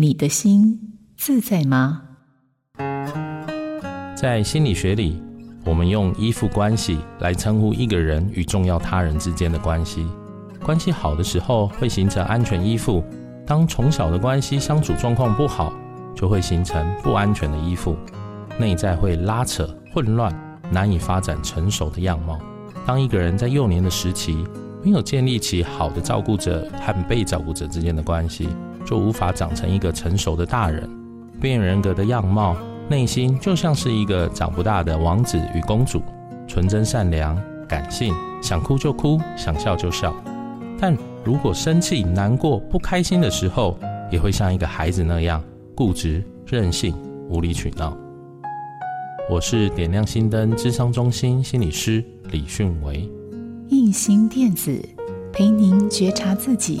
你的心自在吗？在心理学里，我们用依附关系来称呼一个人与重要他人之间的关系。关系好的时候会形成安全依附，当从小的关系相处状况不好，就会形成不安全的依附，内在会拉扯、混乱，难以发展成熟的样貌。当一个人在幼年的时期没有建立起好的照顾者和被照顾者之间的关系，就无法长成一个成熟的大人，边缘人格的样貌，内心就像是一个长不大的王子与公主，纯真善良、感性，想哭就哭，想笑就笑。但如果生气、难过、不开心的时候，也会像一个孩子那样固执、任性、无理取闹。我是点亮心灯智商中心心理师李迅维，映兴电子陪您觉察自己。